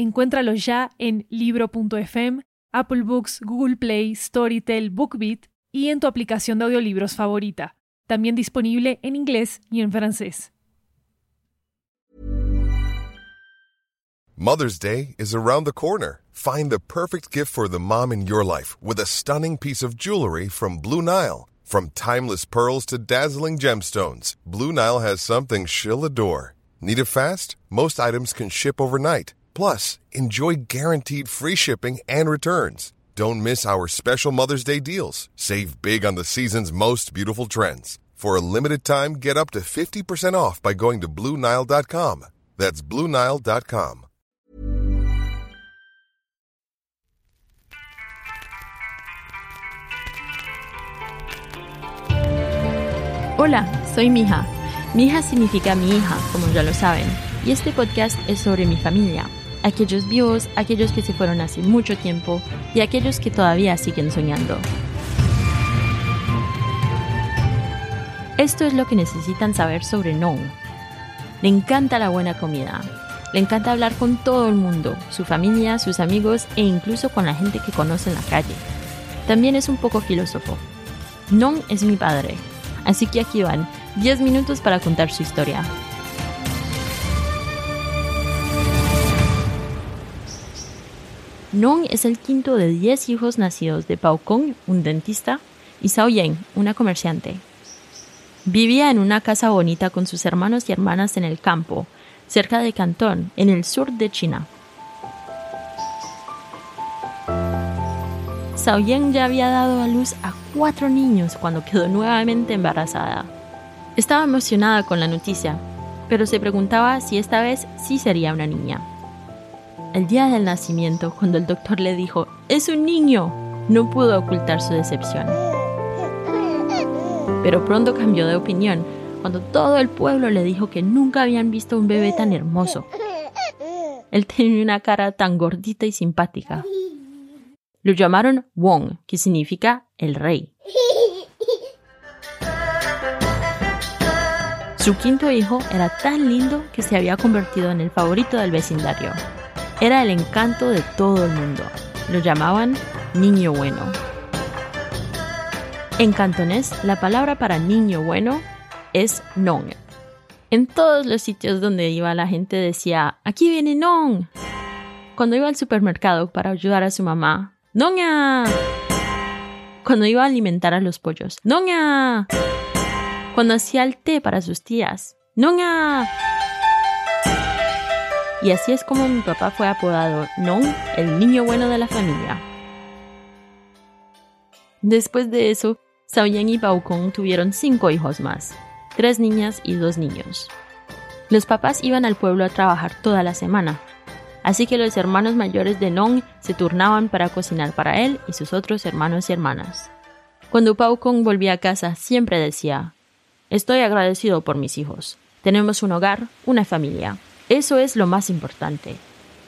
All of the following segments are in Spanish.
Encuéntralo ya en libro.fm, Apple Books, Google Play, Storytel, BookBeat y en tu aplicación de audiolibros favorita. También disponible en inglés y en francés. Mother's Day is around the corner. Find the perfect gift for the mom in your life with a stunning piece of jewelry from Blue Nile. From timeless pearls to dazzling gemstones, Blue Nile has something she'll adore. Need it fast? Most items can ship overnight. Plus, enjoy guaranteed free shipping and returns. Don't miss our special Mother's Day deals. Save big on the season's most beautiful trends. For a limited time, get up to 50% off by going to Bluenile.com. That's Bluenile.com. Hola, soy Mija. Mija significa mi hija, como ya lo saben, y este podcast es sobre mi familia aquellos vivos, aquellos que se fueron hace mucho tiempo y aquellos que todavía siguen soñando. Esto es lo que necesitan saber sobre No. Le encanta la buena comida. Le encanta hablar con todo el mundo, su familia, sus amigos e incluso con la gente que conoce en la calle. También es un poco filósofo. Non es mi padre, así que aquí van 10 minutos para contar su historia. Nong es el quinto de 10 hijos nacidos de Pao Kong, un dentista, y Sao Yen, una comerciante. Vivía en una casa bonita con sus hermanos y hermanas en el campo, cerca de Cantón, en el sur de China. Sao Yen ya había dado a luz a cuatro niños cuando quedó nuevamente embarazada. Estaba emocionada con la noticia, pero se preguntaba si esta vez sí sería una niña. El día del nacimiento, cuando el doctor le dijo, es un niño, no pudo ocultar su decepción. Pero pronto cambió de opinión cuando todo el pueblo le dijo que nunca habían visto un bebé tan hermoso. Él tenía una cara tan gordita y simpática. Lo llamaron Wong, que significa el rey. Su quinto hijo era tan lindo que se había convertido en el favorito del vecindario. Era el encanto de todo el mundo. Lo llamaban niño bueno. En cantonés, la palabra para niño bueno es non. En todos los sitios donde iba la gente decía, aquí viene non. Cuando iba al supermercado para ayudar a su mamá, ¡Noña! Cuando iba a alimentar a los pollos, ¡Noña! Cuando hacía el té para sus tías, ¡Noña! Y así es como mi papá fue apodado Non, el niño bueno de la familia. Después de eso, Xiaoyan y Baokong tuvieron cinco hijos más, tres niñas y dos niños. Los papás iban al pueblo a trabajar toda la semana, así que los hermanos mayores de Nong se turnaban para cocinar para él y sus otros hermanos y hermanas. Cuando Pao Kong volvía a casa, siempre decía: Estoy agradecido por mis hijos. Tenemos un hogar, una familia. Eso es lo más importante.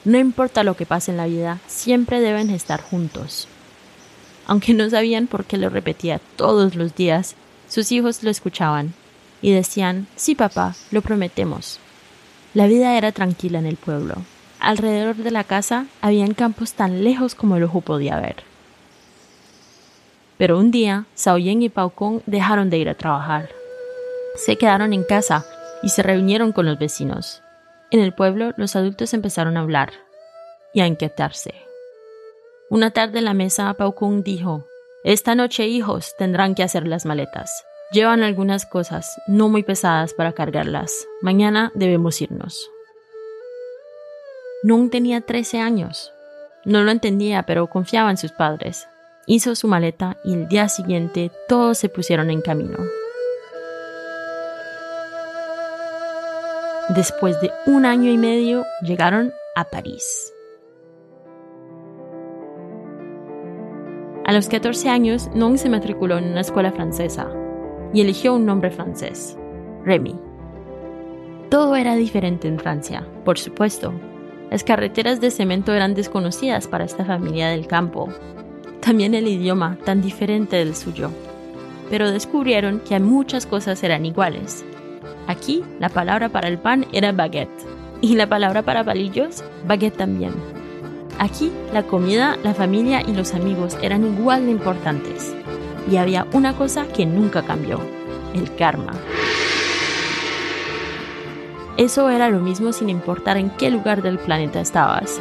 No importa lo que pase en la vida, siempre deben estar juntos. Aunque no sabían por qué lo repetía todos los días, sus hijos lo escuchaban y decían, sí papá, lo prometemos. La vida era tranquila en el pueblo. Alrededor de la casa habían campos tan lejos como el ojo podía ver. Pero un día, Yen y Kong dejaron de ir a trabajar. Se quedaron en casa y se reunieron con los vecinos. En el pueblo los adultos empezaron a hablar y a inquietarse. Una tarde en la mesa Pau Kung dijo, Esta noche hijos tendrán que hacer las maletas. Llevan algunas cosas no muy pesadas para cargarlas. Mañana debemos irnos. Nung tenía 13 años. No lo entendía, pero confiaba en sus padres. Hizo su maleta y el día siguiente todos se pusieron en camino. Después de un año y medio llegaron a París. A los 14 años, Nong se matriculó en una escuela francesa y eligió un nombre francés, Remy. Todo era diferente en Francia, por supuesto. Las carreteras de cemento eran desconocidas para esta familia del campo. También el idioma, tan diferente del suyo. Pero descubrieron que muchas cosas eran iguales. Aquí, la palabra para el pan era baguette. Y la palabra para palillos, baguette también. Aquí, la comida, la familia y los amigos eran igual de importantes. Y había una cosa que nunca cambió, el karma. Eso era lo mismo sin importar en qué lugar del planeta estabas.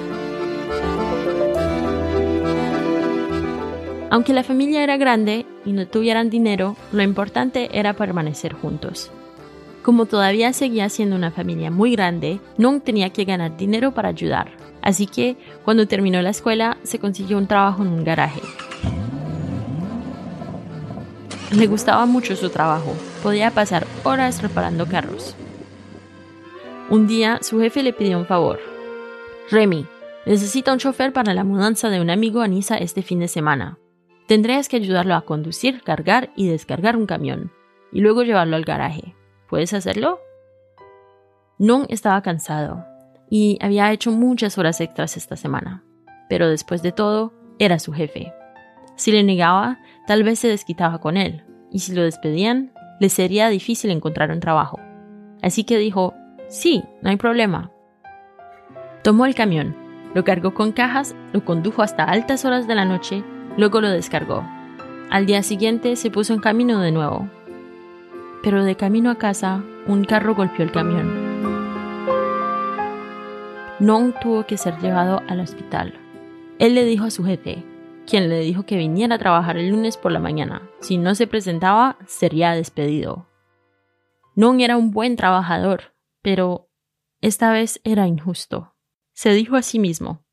Aunque la familia era grande y no tuvieran dinero, lo importante era permanecer juntos. Como todavía seguía siendo una familia muy grande, no tenía que ganar dinero para ayudar. Así que, cuando terminó la escuela, se consiguió un trabajo en un garaje. Le gustaba mucho su trabajo. Podía pasar horas reparando carros. Un día, su jefe le pidió un favor. Remy, necesita un chofer para la mudanza de un amigo a Niza este fin de semana. Tendrías que ayudarlo a conducir, cargar y descargar un camión, y luego llevarlo al garaje. ¿Puedes hacerlo? Non estaba cansado y había hecho muchas horas extras esta semana, pero después de todo, era su jefe. Si le negaba, tal vez se desquitaba con él, y si lo despedían, le sería difícil encontrar un trabajo. Así que dijo, sí, no hay problema. Tomó el camión, lo cargó con cajas, lo condujo hasta altas horas de la noche, luego lo descargó. Al día siguiente se puso en camino de nuevo. Pero de camino a casa, un carro golpeó el camión. Non tuvo que ser llevado al hospital. Él le dijo a su jefe, quien le dijo que viniera a trabajar el lunes por la mañana. Si no se presentaba, sería despedido. Non era un buen trabajador, pero esta vez era injusto. Se dijo a sí mismo,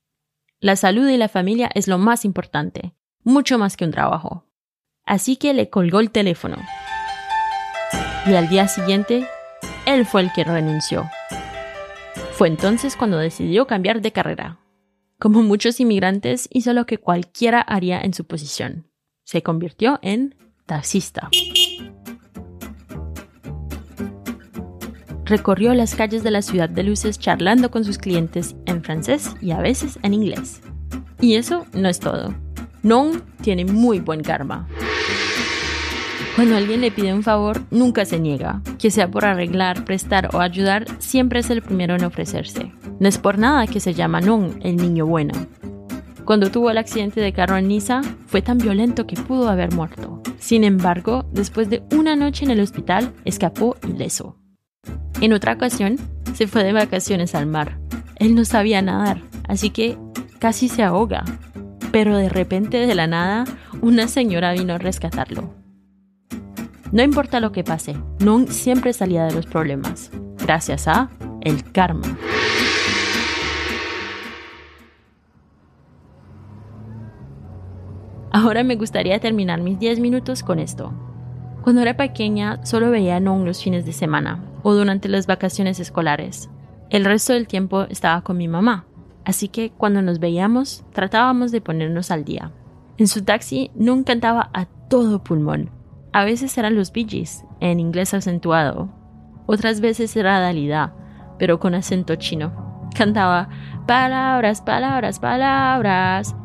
la salud y la familia es lo más importante, mucho más que un trabajo. Así que le colgó el teléfono. Y al día siguiente, él fue el que renunció. Fue entonces cuando decidió cambiar de carrera. Como muchos inmigrantes, hizo lo que cualquiera haría en su posición. Se convirtió en taxista. Recorrió las calles de la ciudad de luces charlando con sus clientes en francés y a veces en inglés. Y eso no es todo. Non tiene muy buen karma. Cuando alguien le pide un favor, nunca se niega. Que sea por arreglar, prestar o ayudar, siempre es el primero en ofrecerse. No es por nada que se llama Non, el niño bueno. Cuando tuvo el accidente de carro en Niza, fue tan violento que pudo haber muerto. Sin embargo, después de una noche en el hospital, escapó ileso. En otra ocasión, se fue de vacaciones al mar. Él no sabía nadar, así que casi se ahoga. Pero de repente, de la nada, una señora vino a rescatarlo. No importa lo que pase, Non siempre salía de los problemas, gracias a el karma. Ahora me gustaría terminar mis 10 minutos con esto. Cuando era pequeña solo veía a Non los fines de semana o durante las vacaciones escolares. El resto del tiempo estaba con mi mamá, así que cuando nos veíamos tratábamos de ponernos al día. En su taxi Non cantaba a todo pulmón a veces eran los Bee en inglés acentuado. Otras veces era Dalida, pero con acento chino. Cantaba palabras, palabras, palabras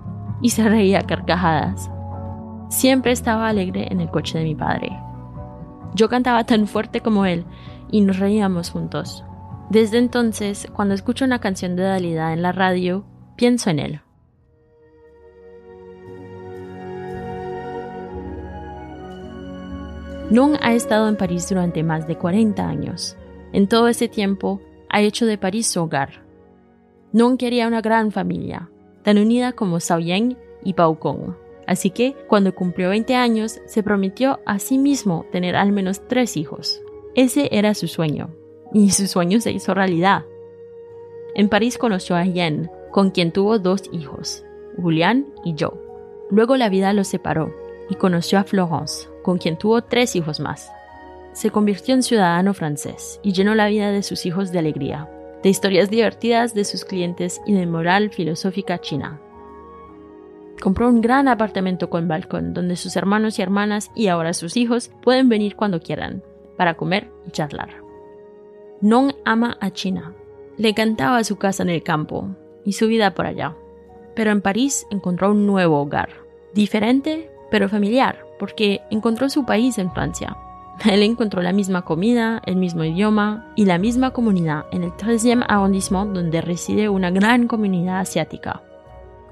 y se reía carcajadas. Siempre estaba alegre en el coche de mi padre. Yo cantaba tan fuerte como él y nos reíamos juntos. Desde entonces, cuando escucho una canción de Dalida en la radio, pienso en él. Non ha estado en París durante más de 40 años. En todo ese tiempo, ha hecho de París su hogar. Non quería una gran familia, tan unida como Yen y Pau Kong. Así que, cuando cumplió 20 años, se prometió a sí mismo tener al menos tres hijos. Ese era su sueño, y su sueño se hizo realidad. En París conoció a Yen, con quien tuvo dos hijos, Julián y Joe. Luego la vida los separó, y conoció a Florence, con quien tuvo tres hijos más. Se convirtió en ciudadano francés y llenó la vida de sus hijos de alegría, de historias divertidas de sus clientes y de moral filosófica china. Compró un gran apartamento con balcón donde sus hermanos y hermanas y ahora sus hijos pueden venir cuando quieran para comer y charlar. Non ama a China. Le encantaba su casa en el campo y su vida por allá. Pero en París encontró un nuevo hogar, diferente pero familiar, porque encontró su país en Francia. Él encontró la misma comida, el mismo idioma y la misma comunidad en el 13e arrondissement donde reside una gran comunidad asiática.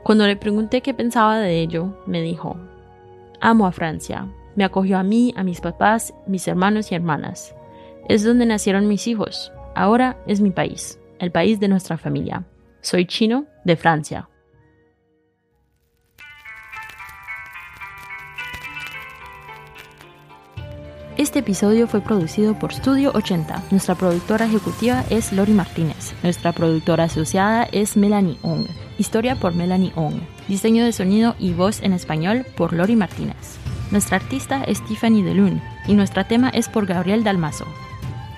Cuando le pregunté qué pensaba de ello, me dijo, amo a Francia, me acogió a mí, a mis papás, mis hermanos y hermanas. Es donde nacieron mis hijos. Ahora es mi país, el país de nuestra familia. Soy chino de Francia. Este episodio fue producido por Studio 80. Nuestra productora ejecutiva es Lori Martínez. Nuestra productora asociada es Melanie Ong. Historia por Melanie Ong. Diseño de sonido y voz en español por Lori Martínez. Nuestra artista es Tiffany DeLune y nuestro tema es por Gabriel Dalmazo.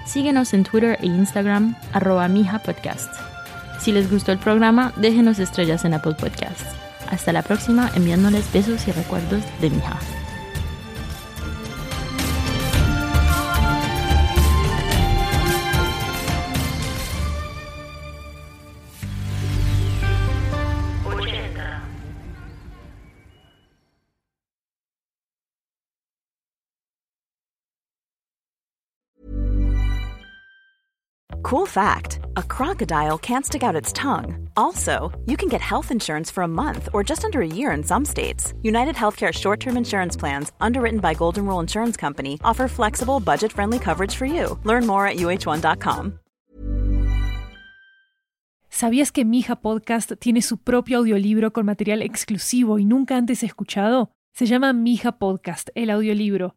Síguenos en Twitter e Instagram, arroba Podcast. Si les gustó el programa, déjenos estrellas en Apple Podcasts. Hasta la próxima enviándoles besos y recuerdos de Mija. Cool fact a crocodile can't stick out its tongue. Also, you can get health insurance for a month or just under a year in some states. United Healthcare short term insurance plans, underwritten by Golden Rule Insurance Company, offer flexible, budget friendly coverage for you. Learn more at uh1.com. ¿Sabías que Mija Podcast tiene su propio audiolibro con material exclusivo y nunca antes escuchado? Se llama Mija Podcast, el audiolibro.